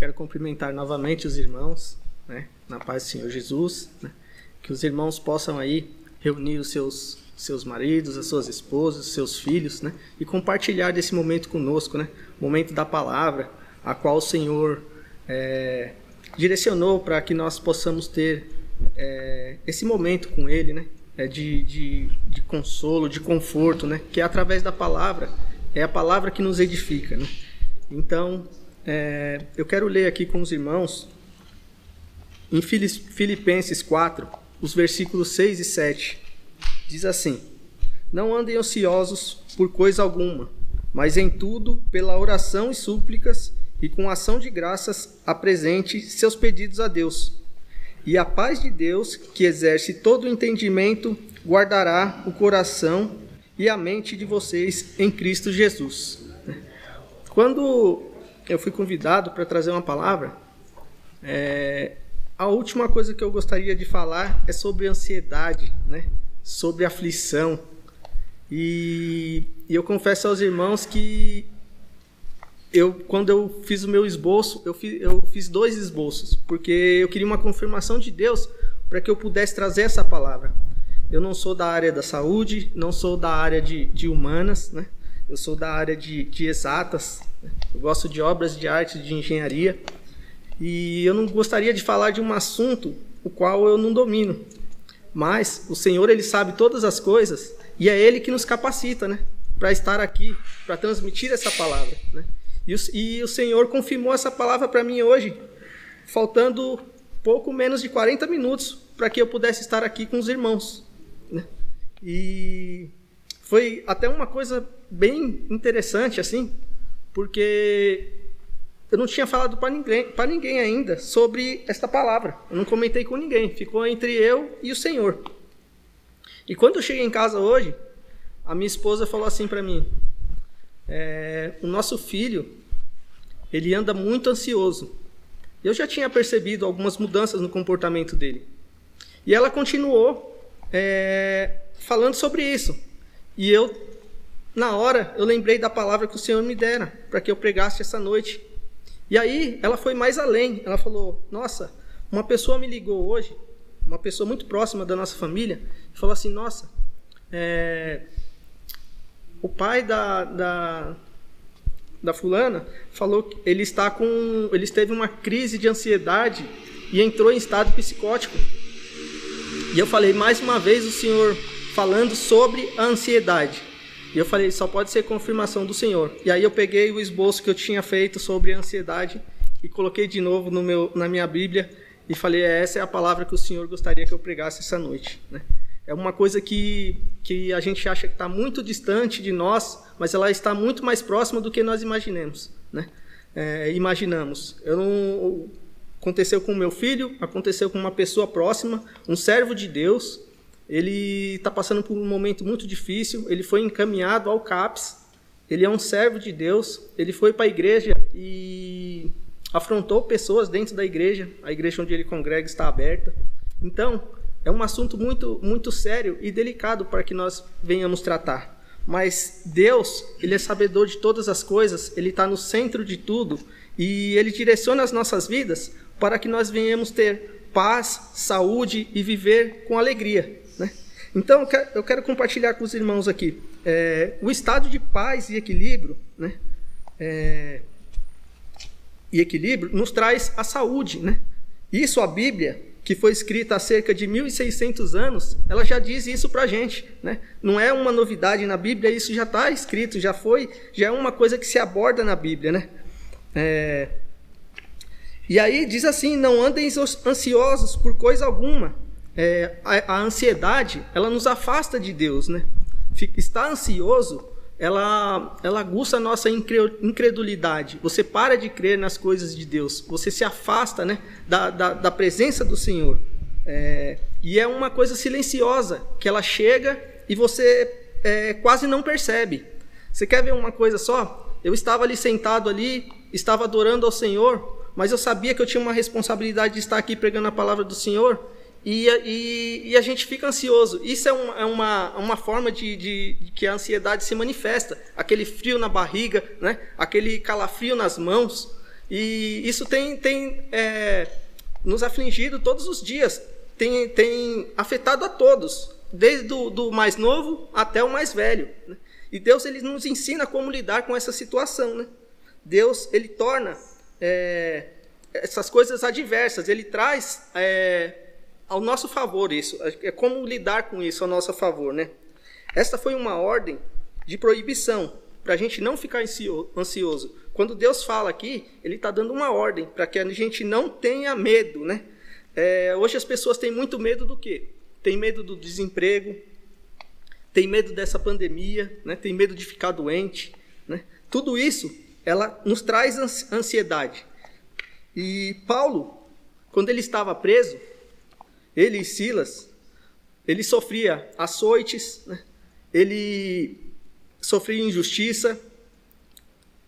Quero cumprimentar novamente os irmãos, né, na paz do Senhor Jesus, né, que os irmãos possam aí reunir os seus seus maridos, as suas esposas, os seus filhos, né, e compartilhar desse momento conosco, né, momento da palavra, a qual o Senhor é, direcionou para que nós possamos ter é, esse momento com Ele, né, é, de, de, de consolo, de conforto, né, que é através da palavra, é a palavra que nos edifica, né. Então, é, eu quero ler aqui com os irmãos, em Filipenses 4, os versículos 6 e 7. Diz assim: Não andem ociosos por coisa alguma, mas em tudo, pela oração e súplicas, e com ação de graças, apresente seus pedidos a Deus. E a paz de Deus, que exerce todo o entendimento, guardará o coração e a mente de vocês em Cristo Jesus. Quando eu fui convidado para trazer uma palavra, é, a última coisa que eu gostaria de falar é sobre ansiedade, né? sobre aflição. E, e eu confesso aos irmãos que eu, quando eu fiz o meu esboço, eu fiz, eu fiz dois esboços, porque eu queria uma confirmação de Deus para que eu pudesse trazer essa palavra. Eu não sou da área da saúde, não sou da área de, de humanas, né? Eu sou da área de, de exatas, eu gosto de obras de arte, de engenharia, e eu não gostaria de falar de um assunto o qual eu não domino. Mas o Senhor ele sabe todas as coisas e é Ele que nos capacita, né, para estar aqui, para transmitir essa palavra. Né? E, o, e o Senhor confirmou essa palavra para mim hoje, faltando pouco menos de 40 minutos para que eu pudesse estar aqui com os irmãos. Né? E foi até uma coisa bem interessante assim, porque eu não tinha falado para ninguém, para ninguém ainda sobre esta palavra. Eu não comentei com ninguém. Ficou entre eu e o Senhor. E quando eu cheguei em casa hoje, a minha esposa falou assim para mim: é, o nosso filho ele anda muito ansioso. Eu já tinha percebido algumas mudanças no comportamento dele. E ela continuou é, falando sobre isso. E eu na hora, eu lembrei da palavra que o Senhor me dera para que eu pregasse essa noite. E aí, ela foi mais além. Ela falou: Nossa, uma pessoa me ligou hoje, uma pessoa muito próxima da nossa família, e falou assim: Nossa, é, o pai da, da, da fulana falou que ele está com. Ele teve uma crise de ansiedade e entrou em estado psicótico. E eu falei mais uma vez o senhor falando sobre a ansiedade. E eu falei, só pode ser confirmação do Senhor. E aí eu peguei o esboço que eu tinha feito sobre a ansiedade e coloquei de novo no meu, na minha Bíblia e falei, essa é a palavra que o Senhor gostaria que eu pregasse essa noite. Né? É uma coisa que, que a gente acha que está muito distante de nós, mas ela está muito mais próxima do que nós imaginemos. Né? É, imaginamos. Eu não, aconteceu com meu filho, aconteceu com uma pessoa próxima, um servo de Deus, ele está passando por um momento muito difícil, ele foi encaminhado ao CAPS, ele é um servo de Deus, ele foi para a igreja e afrontou pessoas dentro da igreja, a igreja onde ele congrega está aberta. Então, é um assunto muito, muito sério e delicado para que nós venhamos tratar. Mas Deus, Ele é sabedor de todas as coisas, Ele está no centro de tudo e Ele direciona as nossas vidas para que nós venhamos ter paz, saúde e viver com alegria. Então, eu quero compartilhar com os irmãos aqui. É, o estado de paz e equilíbrio, né? É, e equilíbrio nos traz a saúde, né? Isso a Bíblia, que foi escrita há cerca de 1.600 anos, ela já diz isso para gente, né? Não é uma novidade na Bíblia, isso já está escrito, já foi, já é uma coisa que se aborda na Bíblia, né? É, e aí diz assim: não andem ansiosos por coisa alguma, é, a, a, ansiedade ela nos afasta de Deus, né? Estar ansioso ela, ela aguça a nossa incredulidade. Você para de crer nas coisas de Deus. Você se afasta né, da, da, da presença do Senhor. É, e é uma coisa silenciosa que ela chega e você é, quase não percebe. Você quer ver uma coisa só? Eu estava ali sentado ali, estava adorando ao Senhor, mas eu sabia que eu tinha uma responsabilidade de estar aqui pregando a palavra do Senhor e, e, e, a gente fica ansioso. Isso é, um, é uma, uma forma de, de, de, que a ansiedade se manifesta. Aquele frio na barriga, né? aquele calafrio nas mãos. E isso tem, tem é, nos afligido todos os dias, tem, tem afetado a todos, desde o do mais novo até o mais velho. Né? E Deus ele nos ensina como lidar com essa situação. Né? Deus ele torna é, essas coisas adversas, ele traz é, ao nosso favor isso, é como lidar com isso ao nosso favor. Né? Esta foi uma ordem de proibição, para a gente não ficar ansioso. Quando Deus fala aqui, Ele está dando uma ordem para que a gente não tenha medo, né? É, hoje as pessoas têm muito medo do quê? Tem medo do desemprego, tem medo dessa pandemia, né? tem medo de ficar doente. Né? Tudo isso ela nos traz ansiedade. E Paulo, quando ele estava preso, ele e Silas, ele sofria açoites, né? ele sofria injustiça,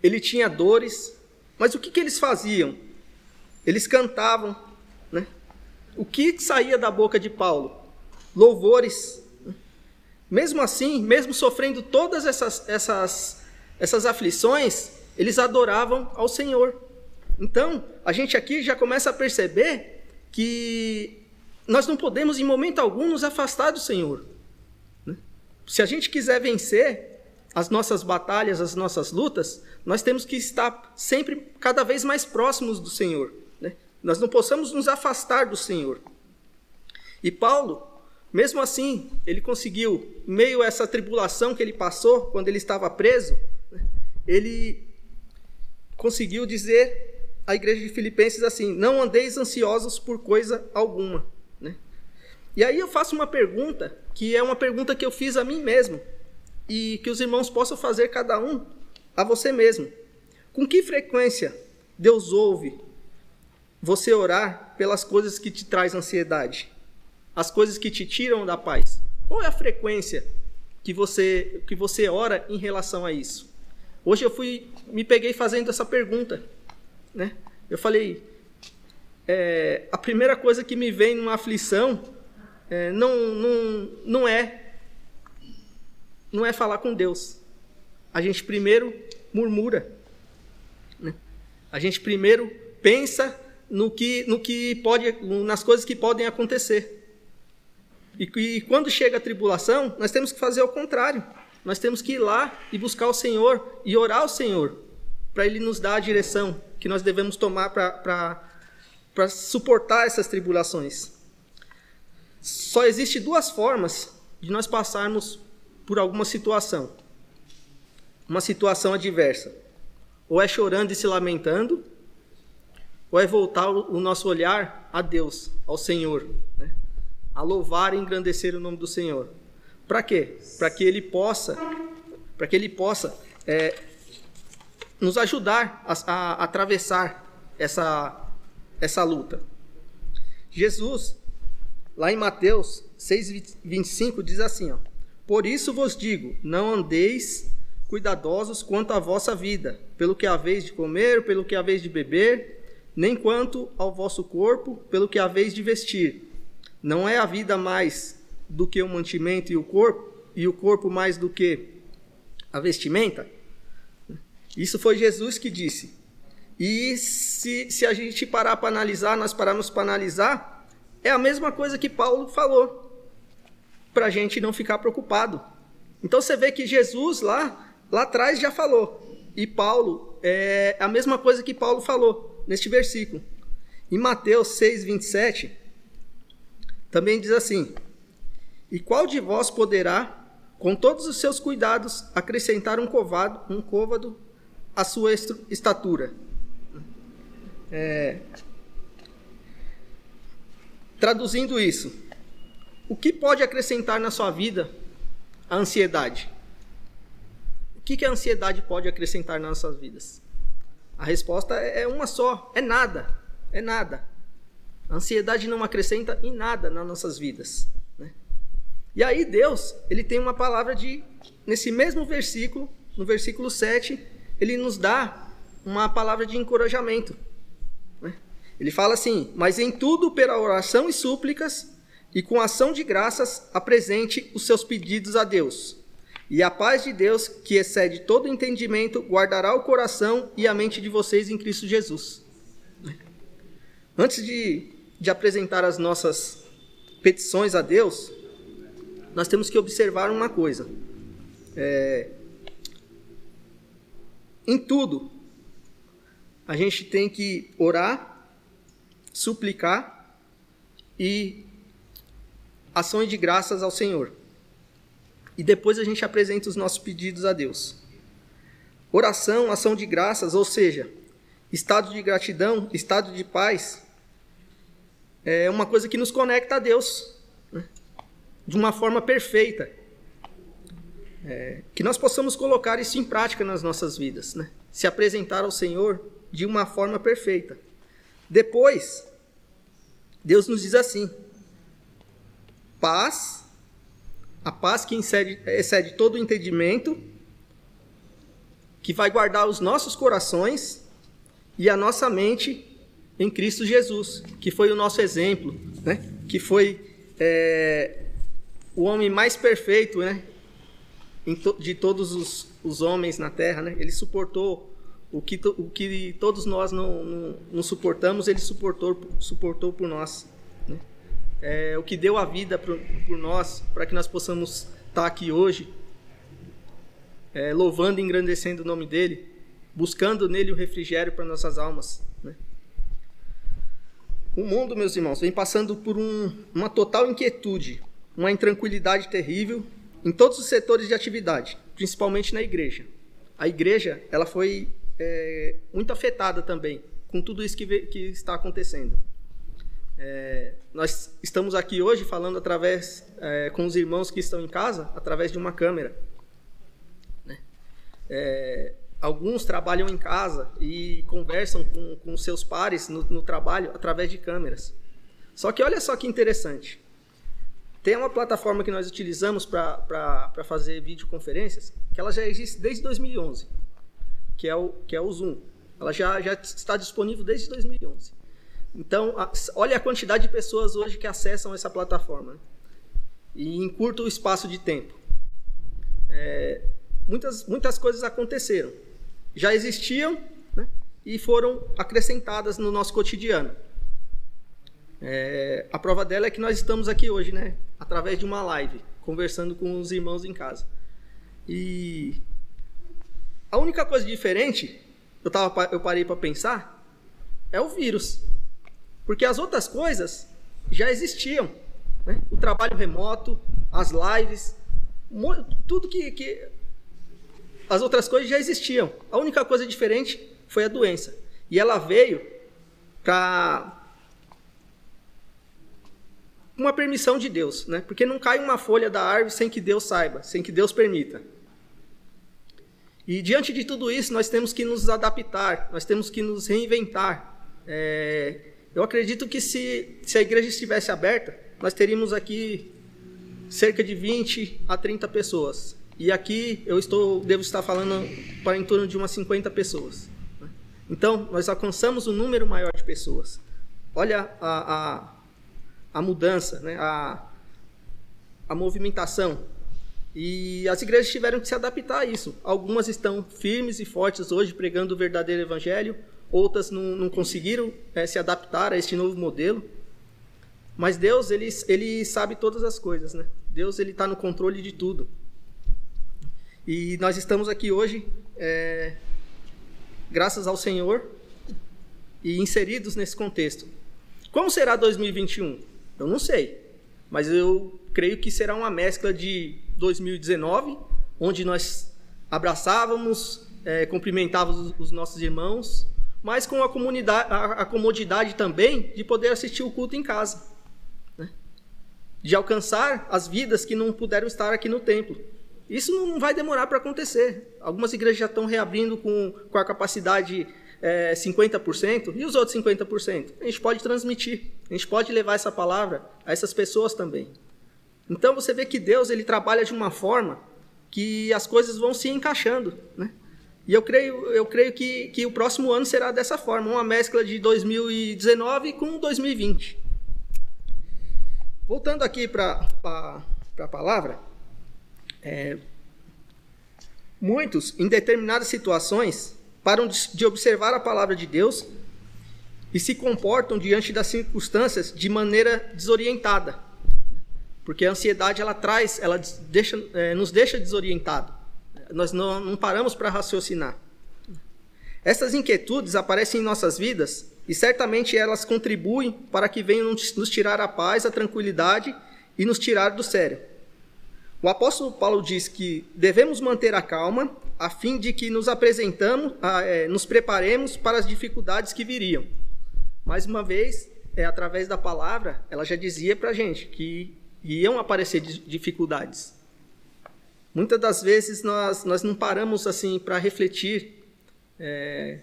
ele tinha dores, mas o que, que eles faziam? Eles cantavam, né? O que saía da boca de Paulo? Louvores. Né? Mesmo assim, mesmo sofrendo todas essas, essas, essas aflições, eles adoravam ao Senhor. Então, a gente aqui já começa a perceber que nós não podemos, em momento algum, nos afastar do Senhor. Né? Se a gente quiser vencer as nossas batalhas, as nossas lutas, nós temos que estar sempre cada vez mais próximos do Senhor. Né? Nós não possamos nos afastar do Senhor. E Paulo, mesmo assim, ele conseguiu, meio a essa tribulação que ele passou quando ele estava preso, né? ele conseguiu dizer à igreja de Filipenses assim: Não andeis ansiosos por coisa alguma. E aí eu faço uma pergunta, que é uma pergunta que eu fiz a mim mesmo, e que os irmãos possam fazer cada um a você mesmo. Com que frequência Deus ouve você orar pelas coisas que te traz ansiedade? As coisas que te tiram da paz? Qual é a frequência que você que você ora em relação a isso? Hoje eu fui, me peguei fazendo essa pergunta, né? Eu falei, é, a primeira coisa que me vem numa aflição é, não, não, não é não é falar com Deus. A gente primeiro murmura, né? A gente primeiro pensa no que, no que pode, nas coisas que podem acontecer. E, e quando chega a tribulação, nós temos que fazer o contrário. Nós temos que ir lá e buscar o Senhor e orar ao Senhor para Ele nos dar a direção que nós devemos tomar para suportar essas tribulações. Só existe duas formas de nós passarmos por alguma situação, uma situação adversa. Ou é chorando e se lamentando, ou é voltar o nosso olhar a Deus, ao Senhor, né? a louvar e engrandecer o nome do Senhor. Para quê? Para que ele possa, para que ele possa é, nos ajudar a, a, a atravessar essa, essa luta. Jesus, lá em Mateus 6,25, diz assim: ó, Por isso vos digo, não andeis cuidadosos quanto à vossa vida, pelo que haveis de comer, pelo que haveis de beber, nem quanto ao vosso corpo, pelo que haveis de vestir. Não é a vida mais do que o mantimento e o corpo, e o corpo mais do que a vestimenta? Isso foi Jesus que disse. E se, se a gente parar para analisar, nós pararmos para analisar, é a mesma coisa que Paulo falou, para a gente não ficar preocupado. Então você vê que Jesus lá, lá atrás já falou, e Paulo, é a mesma coisa que Paulo falou neste versículo. Em Mateus 6, 27, também diz assim: e qual de vós poderá, com todos os seus cuidados, acrescentar um covado, um côvado à sua estatura? É... Traduzindo isso, o que pode acrescentar na sua vida a ansiedade? O que, que a ansiedade pode acrescentar nas nossas vidas? A resposta é, é uma só: é nada. É nada. A ansiedade não acrescenta em nada nas nossas vidas. E aí Deus, ele tem uma palavra de nesse mesmo versículo, no versículo 7, ele nos dá uma palavra de encorajamento. Ele fala assim: Mas em tudo, pela oração e súplicas, e com ação de graças, apresente os seus pedidos a Deus. E a paz de Deus, que excede todo entendimento, guardará o coração e a mente de vocês em Cristo Jesus. Antes de, de apresentar as nossas petições a Deus, nós temos que observar uma coisa. É, em tudo, a gente tem que orar, suplicar e ações de graças ao Senhor. E depois a gente apresenta os nossos pedidos a Deus. Oração, ação de graças, ou seja, estado de gratidão, estado de paz, é uma coisa que nos conecta a Deus né? de uma forma perfeita. É, que nós possamos colocar isso em prática nas nossas vidas, né? se apresentar ao Senhor de uma forma perfeita. Depois, Deus nos diz assim: paz, a paz que excede, excede todo o entendimento, que vai guardar os nossos corações e a nossa mente em Cristo Jesus, que foi o nosso exemplo, né? que foi é, o homem mais perfeito né? de todos os, os homens na terra. Né? Ele suportou o que, o que todos nós não, não, não suportamos, ele suportou, suportou por nós é, o que deu a vida por, por nós, para que nós possamos estar aqui hoje, é, louvando e engrandecendo o nome dele, buscando nele o refrigério para nossas almas. Né? O mundo, meus irmãos, vem passando por um, uma total inquietude, uma intranquilidade terrível em todos os setores de atividade, principalmente na igreja. A igreja ela foi é, muito afetada também com tudo isso que, que está acontecendo. É, nós estamos aqui hoje falando através é, com os irmãos que estão em casa através de uma câmera. Né? É, alguns trabalham em casa e conversam com, com seus pares no, no, trabalho através de câmeras. Só que olha só que interessante. Tem uma plataforma que nós utilizamos para fazer videoconferências que ela já existe desde 2011, que é o, que é o Zoom. Ela já, já está disponível desde 2011. Então, olha a quantidade de pessoas hoje que acessam essa plataforma. Né? E em curto espaço de tempo. É, muitas, muitas coisas aconteceram. Já existiam né? e foram acrescentadas no nosso cotidiano. É, a prova dela é que nós estamos aqui hoje, né? Através de uma live, conversando com os irmãos em casa. E a única coisa diferente, eu, tava, eu parei para pensar, é o vírus. Porque as outras coisas já existiam. Né? O trabalho remoto, as lives, tudo que, que. As outras coisas já existiam. A única coisa diferente foi a doença. E ela veio para uma permissão de Deus, né? Porque não cai uma folha da árvore sem que Deus saiba, sem que Deus permita. E diante de tudo isso, nós temos que nos adaptar, nós temos que nos reinventar. É, eu acredito que se, se a igreja estivesse aberta, nós teríamos aqui cerca de 20 a 30 pessoas. E aqui eu estou, devo estar falando para em torno de umas 50 pessoas. Né? Então, nós alcançamos um número maior de pessoas. Olha a, a, a mudança, né? a, a movimentação. E as igrejas tiveram que se adaptar a isso. Algumas estão firmes e fortes hoje, pregando o verdadeiro evangelho outras não, não conseguiram é, se adaptar a este novo modelo. Mas Deus, ele, ele sabe todas as coisas, né? Deus, ele está no controle de tudo. E nós estamos aqui hoje, é, graças ao Senhor, e inseridos nesse contexto. Como será 2021? Eu não sei, mas eu creio que será uma mescla de 2019, onde nós abraçávamos, é, cumprimentávamos os nossos irmãos, mas com a, comunidade, a, a comodidade também de poder assistir o culto em casa. Né? De alcançar as vidas que não puderam estar aqui no templo. Isso não vai demorar para acontecer. Algumas igrejas já estão reabrindo com, com a capacidade é, 50%, e os outros 50%? A gente pode transmitir, a gente pode levar essa palavra a essas pessoas também. Então você vê que Deus ele trabalha de uma forma que as coisas vão se encaixando. Né? E eu creio, eu creio que, que o próximo ano será dessa forma, uma mescla de 2019 com 2020. Voltando aqui para a palavra, é, Muitos, em determinadas situações, param de observar a palavra de Deus e se comportam diante das circunstâncias de maneira desorientada. Porque a ansiedade ela traz, ela deixa, é, nos deixa desorientados. Nós não, não paramos para raciocinar. Essas inquietudes aparecem em nossas vidas e certamente elas contribuem para que venham nos tirar a paz, a tranquilidade e nos tirar do sério. O apóstolo Paulo diz que devemos manter a calma a fim de que nos apresentamos, é, nos preparemos para as dificuldades que viriam. Mais uma vez, é, através da palavra, ela já dizia para a gente que iam aparecer dificuldades. Muitas das vezes nós, nós não paramos assim para refletir. É,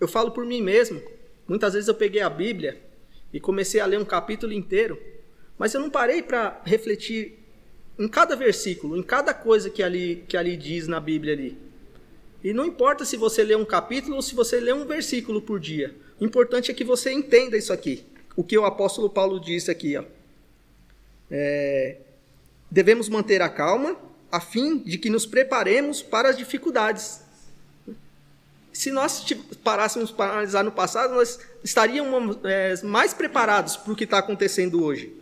eu falo por mim mesmo. Muitas vezes eu peguei a Bíblia e comecei a ler um capítulo inteiro, mas eu não parei para refletir em cada versículo, em cada coisa que ali, que ali diz na Bíblia ali. E não importa se você lê um capítulo ou se você lê um versículo por dia. O importante é que você entenda isso aqui. O que o apóstolo Paulo disse aqui. Ó. É, devemos manter a calma a fim de que nos preparemos para as dificuldades. Se nós parássemos para analisar no passado, nós estaríamos é, mais preparados para o que está acontecendo hoje.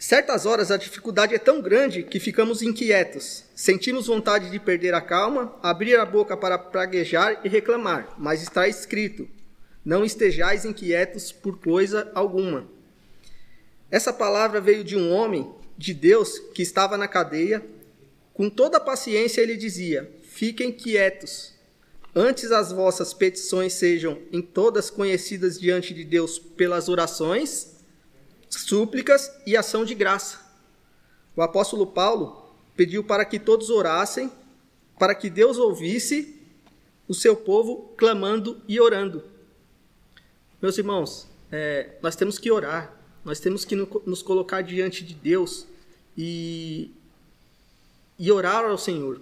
Certas horas a dificuldade é tão grande que ficamos inquietos, sentimos vontade de perder a calma, abrir a boca para praguejar e reclamar, mas está escrito: não estejais inquietos por coisa alguma. Essa palavra veio de um homem de Deus que estava na cadeia. Com toda a paciência ele dizia: Fiquem quietos, antes as vossas petições sejam em todas conhecidas diante de Deus pelas orações súplicas e ação de graça. O apóstolo Paulo pediu para que todos orassem, para que Deus ouvisse o seu povo clamando e orando. Meus irmãos, é, nós temos que orar, nós temos que nos colocar diante de Deus e, e orar ao Senhor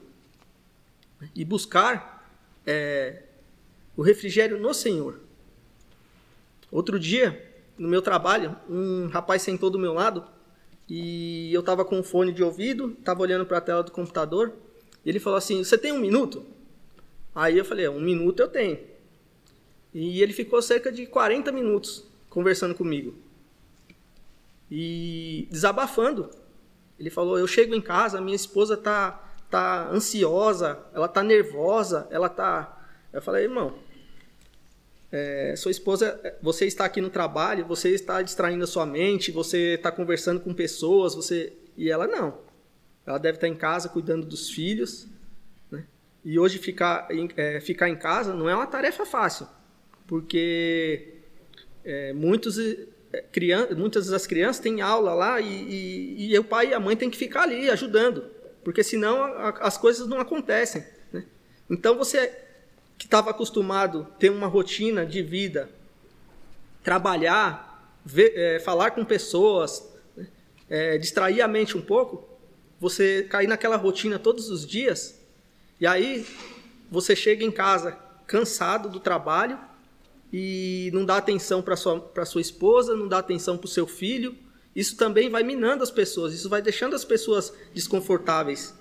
e buscar é, o refrigério no Senhor. Outro dia, no meu trabalho, um rapaz sentou do meu lado e eu estava com um fone de ouvido, estava olhando para a tela do computador. Ele falou assim: Você tem um minuto? Aí eu falei: Um minuto eu tenho. E ele ficou cerca de 40 minutos conversando comigo e desabafando. Ele falou: Eu chego em casa, minha esposa tá tá ansiosa, ela tá nervosa, ela tá. Eu falei: Irmão, é, sua esposa, você está aqui no trabalho, você está distraindo a sua mente, você está conversando com pessoas, você e ela não. Ela deve estar em casa cuidando dos filhos. Né? E hoje ficar é, ficar em casa não é uma tarefa fácil, porque é, muitos é, criança, muitas das crianças têm aula lá e, e, e, o pai e a mãe têm que ficar ali ajudando, porque senão a, as coisas não acontecem. Né? Então você que estava acostumado a ter uma rotina de vida, trabalhar, ver, é, falar com pessoas, né, é, distrair a mente um pouco, você cair naquela rotina todos os dias, e aí você chega em casa cansado do trabalho e não dá atenção para sua sua esposa, não dá atenção para o seu filho. Isso também vai minando as pessoas, isso vai deixando as pessoas desconfortáveis.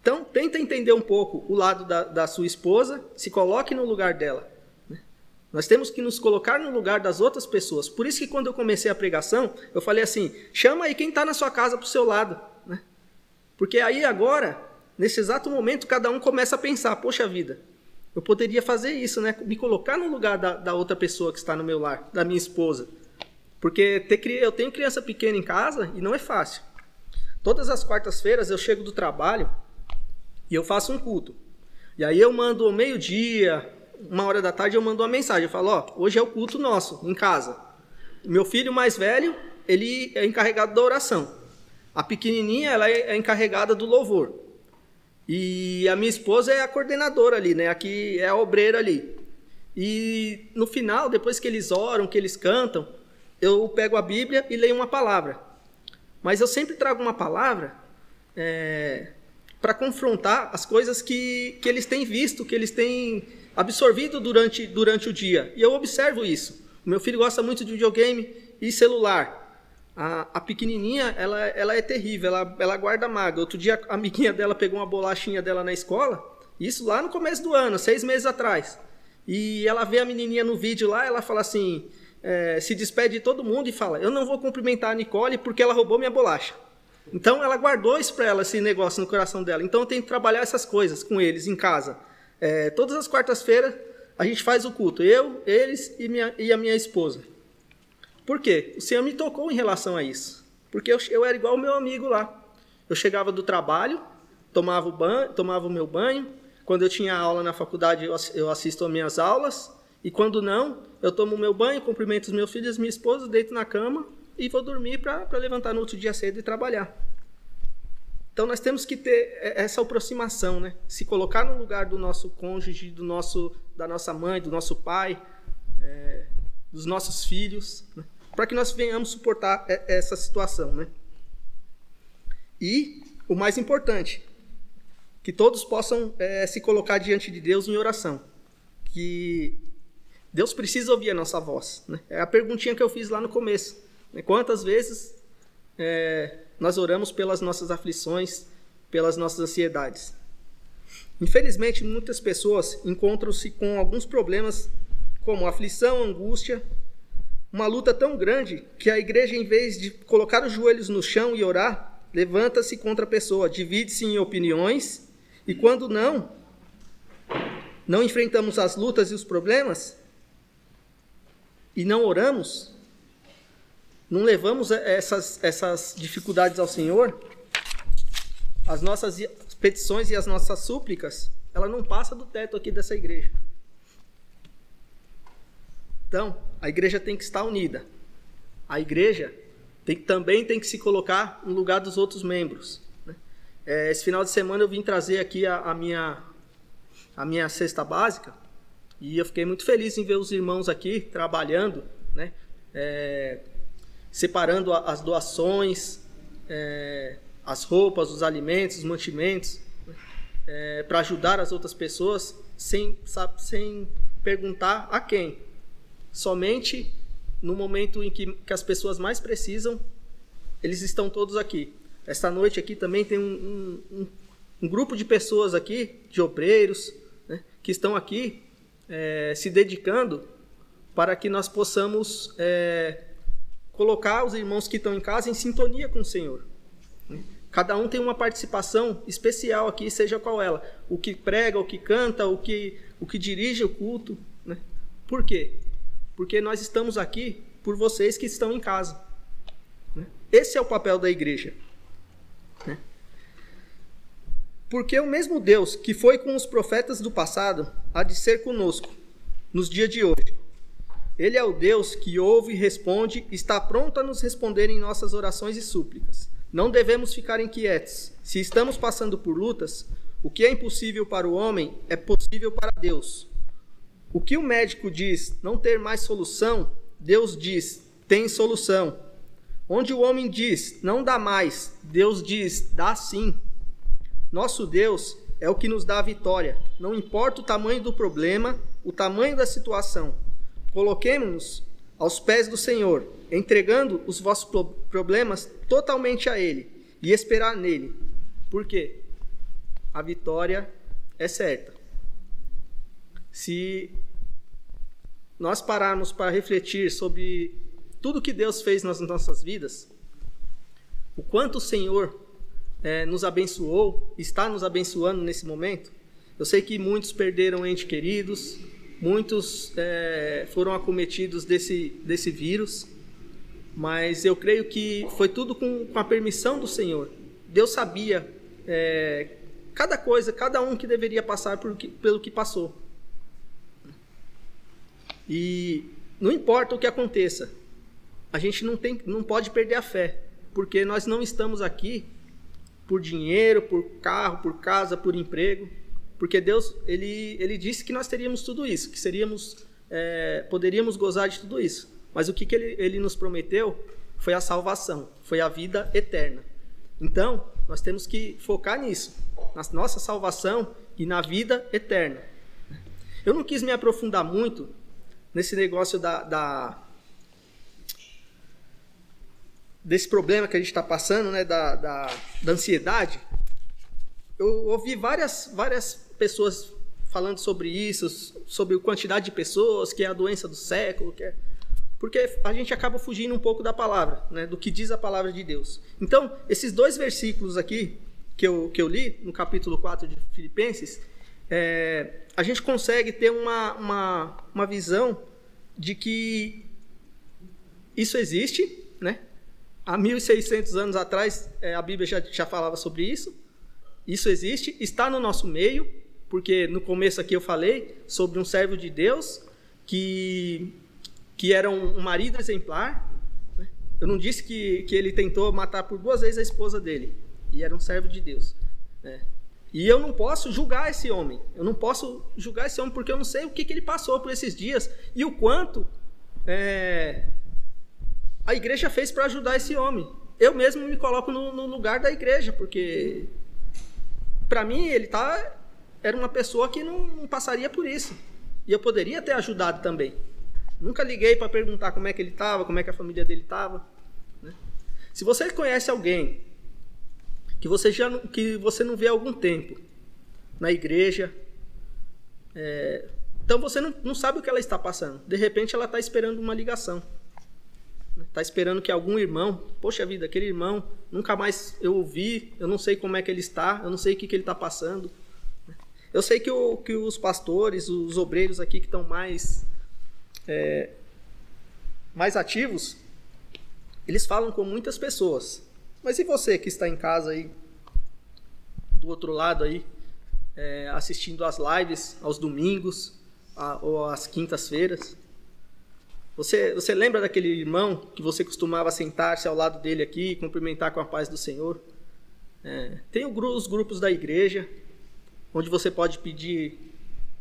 Então, tenta entender um pouco o lado da, da sua esposa, se coloque no lugar dela. Né? Nós temos que nos colocar no lugar das outras pessoas. Por isso que quando eu comecei a pregação, eu falei assim: chama aí quem está na sua casa para o seu lado. Né? Porque aí agora, nesse exato momento, cada um começa a pensar: poxa vida, eu poderia fazer isso, né? Me colocar no lugar da, da outra pessoa que está no meu lar, da minha esposa. Porque ter, eu tenho criança pequena em casa e não é fácil. Todas as quartas-feiras eu chego do trabalho e eu faço um culto. E aí eu mando meio-dia, uma hora da tarde, eu mando uma mensagem. Eu falo, ó, hoje é o culto nosso, em casa. Meu filho mais velho, ele é encarregado da oração. A pequenininha, ela é encarregada do louvor. E a minha esposa é a coordenadora ali, né? Aqui é a obreira ali. E no final, depois que eles oram, que eles cantam, eu pego a Bíblia e leio uma palavra. Mas eu sempre trago uma palavra é, para confrontar as coisas que, que eles têm visto, que eles têm absorvido durante, durante o dia. E eu observo isso. O meu filho gosta muito de videogame e celular. A, a pequenininha, ela, ela é terrível, ela, ela guarda maga. Outro dia, a amiguinha dela pegou uma bolachinha dela na escola, isso lá no começo do ano, seis meses atrás. E ela vê a menininha no vídeo lá, ela fala assim, é, se despede de todo mundo e fala, eu não vou cumprimentar a Nicole porque ela roubou minha bolacha. Então ela guardou isso para ela, esse negócio no coração dela. Então eu tenho que trabalhar essas coisas com eles em casa. É, todas as quartas-feiras a gente faz o culto, eu, eles e, minha, e a minha esposa. Por quê? O Senhor me tocou em relação a isso. Porque eu, eu era igual o meu amigo lá. Eu chegava do trabalho, tomava o, banho, tomava o meu banho. Quando eu tinha aula na faculdade, eu assisto as minhas aulas. E quando não, eu tomo o meu banho, cumprimento os meus filhos, minha esposa, deito na cama e vou dormir para levantar no outro dia cedo e trabalhar. Então nós temos que ter essa aproximação, né? Se colocar no lugar do nosso cônjuge, do nosso, da nossa mãe, do nosso pai, é, dos nossos filhos, né? Para que nós venhamos suportar essa situação, né? E o mais importante, que todos possam é, se colocar diante de Deus em oração, que Deus precisa ouvir a nossa voz. Né? É a perguntinha que eu fiz lá no começo. Né? Quantas vezes é, nós oramos pelas nossas aflições, pelas nossas ansiedades? Infelizmente, muitas pessoas encontram-se com alguns problemas, como aflição, angústia, uma luta tão grande que a igreja, em vez de colocar os joelhos no chão e orar, levanta-se contra a pessoa, divide-se em opiniões, e quando não, não enfrentamos as lutas e os problemas, e não oramos, não levamos essas, essas dificuldades ao Senhor, as nossas petições e as nossas súplicas, ela não passa do teto aqui dessa igreja. Então, a igreja tem que estar unida. A igreja tem, também tem que se colocar no lugar dos outros membros. Né? É, esse final de semana eu vim trazer aqui a, a, minha, a minha cesta básica e eu fiquei muito feliz em ver os irmãos aqui trabalhando, né? É, separando as doações, é, as roupas, os alimentos, os mantimentos, né? é, para ajudar as outras pessoas sem, sabe, sem perguntar a quem. Somente no momento em que, que as pessoas mais precisam, eles estão todos aqui. Esta noite aqui também tem um, um, um grupo de pessoas aqui, de obreiros, né, que estão aqui é, se dedicando para que nós possamos é, colocar os irmãos que estão em casa em sintonia com o Senhor. Cada um tem uma participação especial aqui, seja qual ela. O que prega, o que canta, o que, o que dirige o culto. Né? Por quê? Porque nós estamos aqui por vocês que estão em casa. Né? Esse é o papel da igreja. Né? Porque o mesmo Deus que foi com os profetas do passado há de ser conosco nos dias de hoje. Ele é o Deus que ouve e responde, está pronto a nos responder em nossas orações e súplicas. Não devemos ficar inquietos. Se estamos passando por lutas, o que é impossível para o homem é possível para Deus. O que o médico diz não ter mais solução, Deus diz tem solução. Onde o homem diz não dá mais, Deus diz dá sim. Nosso Deus é o que nos dá a vitória. Não importa o tamanho do problema, o tamanho da situação. Coloquemos-nos aos pés do Senhor, entregando os vossos problemas totalmente a Ele e esperar nele. Por quê? A vitória é certa. Se nós pararmos para refletir sobre tudo que Deus fez nas nossas vidas, o quanto o Senhor é, nos abençoou, está nos abençoando nesse momento. Eu sei que muitos perderam entes queridos, muitos é, foram acometidos desse, desse vírus, mas eu creio que foi tudo com, com a permissão do Senhor. Deus sabia é, cada coisa, cada um que deveria passar por, pelo que passou. E não importa o que aconteça, a gente não, tem, não pode perder a fé, porque nós não estamos aqui por dinheiro, por carro, por casa, por emprego, porque Deus ele, ele disse que nós teríamos tudo isso, que seríamos é, poderíamos gozar de tudo isso. Mas o que, que ele, ele nos prometeu foi a salvação, foi a vida eterna. Então, nós temos que focar nisso, na nossa salvação e na vida eterna. Eu não quis me aprofundar muito nesse negócio da, da desse problema que a gente está passando, né, da, da, da, ansiedade, eu ouvi várias, várias pessoas falando sobre isso, sobre a quantidade de pessoas, que é a doença do século, que é... porque a gente acaba fugindo um pouco da palavra, né, do que diz a palavra de Deus. Então, esses dois versículos aqui que eu, que eu li, no capítulo 4 de Filipenses, é, a gente consegue ter uma, uma, uma visão de que isso existe, né? Há 1.600 anos atrás, é, a Bíblia já, já falava sobre isso. Isso existe, está no nosso meio, porque no começo aqui eu falei sobre um servo de Deus que, que era um, um marido exemplar. Né? Eu não disse que, que ele tentou matar por duas vezes a esposa dele, e era um servo de Deus. Né? E eu não posso julgar esse homem. Eu não posso julgar esse homem porque eu não sei o que, que ele passou por esses dias e o quanto é, a igreja fez para ajudar esse homem. Eu mesmo me coloco no, no lugar da igreja, porque para mim ele tá, era uma pessoa que não, não, passaria por isso. E eu poderia ter ajudado também. Nunca liguei para perguntar como é que ele estava, como é que a família dele estava. Né? Se você conhece alguém que você já que você não vê há algum tempo na igreja, é, então você não, não sabe o que ela está passando. De repente ela está esperando uma ligação. Está esperando que algum irmão, poxa vida, aquele irmão, nunca mais eu ouvi, eu não sei como é que ele está, eu não sei o que, que ele está passando. Eu sei que, o, que os pastores, os obreiros aqui que estão mais, é, mais ativos, eles falam com muitas pessoas. Mas e você que está em casa aí, do outro lado aí, é, assistindo as lives aos domingos a, ou às quintas-feiras? Você, você lembra daquele irmão que você costumava sentar-se ao lado dele aqui cumprimentar com a paz do Senhor? É, tem os grupos da igreja, onde você pode pedir,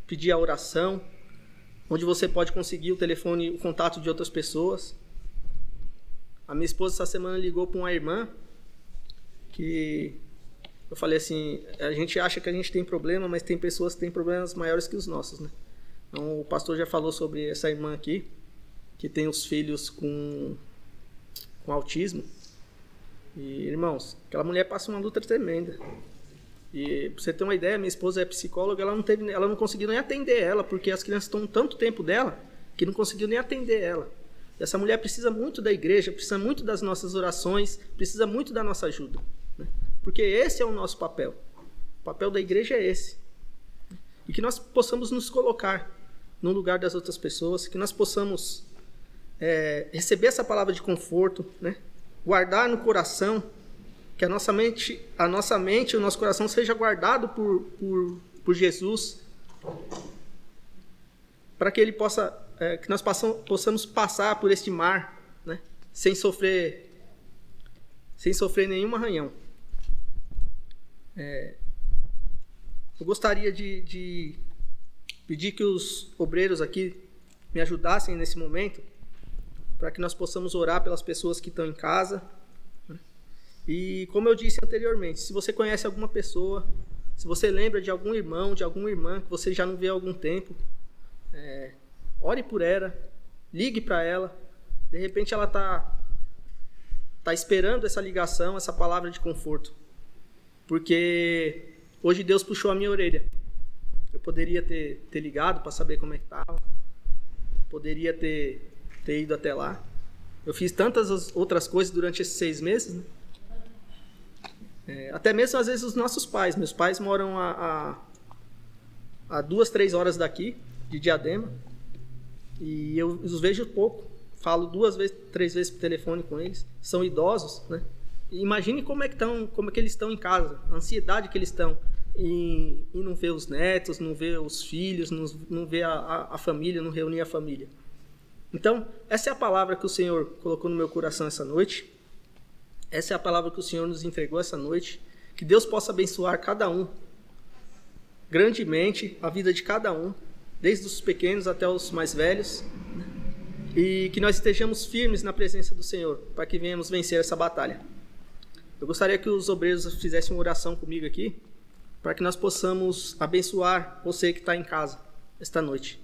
pedir a oração, onde você pode conseguir o telefone, o contato de outras pessoas. A minha esposa essa semana ligou para uma irmã que eu falei assim, a gente acha que a gente tem problema, mas tem pessoas que têm problemas maiores que os nossos, né? Então o pastor já falou sobre essa irmã aqui, que tem os filhos com, com autismo. E, irmãos, aquela mulher passa uma luta tremenda. E pra você ter uma ideia, minha esposa é psicóloga, ela não teve, ela não conseguiu nem atender ela, porque as crianças estão tanto tempo dela que não conseguiu nem atender ela. Essa mulher precisa muito da igreja, precisa muito das nossas orações, precisa muito da nossa ajuda. Porque esse é o nosso papel. O papel da igreja é esse. E que nós possamos nos colocar no lugar das outras pessoas, que nós possamos é, receber essa palavra de conforto, né? guardar no coração, que a nossa mente, a nossa mente, o nosso coração seja guardado por, por, por Jesus, para que ele possa é, que nós passam, possamos passar por este mar, né, sem sofrer, sem sofrer nenhum arranhão. É, eu gostaria de, de pedir que os obreiros aqui me ajudassem nesse momento, para que nós possamos orar pelas pessoas que estão em casa. Né. E como eu disse anteriormente, se você conhece alguma pessoa, se você lembra de algum irmão, de alguma irmã que você já não vê há algum tempo, é, Ore por ela, ligue para ela. De repente ela está tá esperando essa ligação, essa palavra de conforto. Porque hoje Deus puxou a minha orelha. Eu poderia ter, ter ligado para saber como é que estava. Poderia ter, ter ido até lá. Eu fiz tantas outras coisas durante esses seis meses. Né? É, até mesmo às vezes os nossos pais. Meus pais moram a, a, a duas, três horas daqui, de Diadema. E eu os vejo pouco. Falo duas vezes, três vezes por telefone com eles. São idosos, né? Imagine como é que estão, como é que eles estão em casa, a ansiedade que eles estão em, não ver os netos, não ver os filhos, não, não ver a, a, a família, não reunir a família. Então, essa é a palavra que o Senhor colocou no meu coração essa noite. Essa é a palavra que o Senhor nos entregou essa noite. Que Deus possa abençoar cada um grandemente a vida de cada um desde os pequenos até os mais velhos, e que nós estejamos firmes na presença do Senhor, para que venhamos vencer essa batalha. Eu gostaria que os obreiros fizessem uma oração comigo aqui, para que nós possamos abençoar você que está em casa esta noite.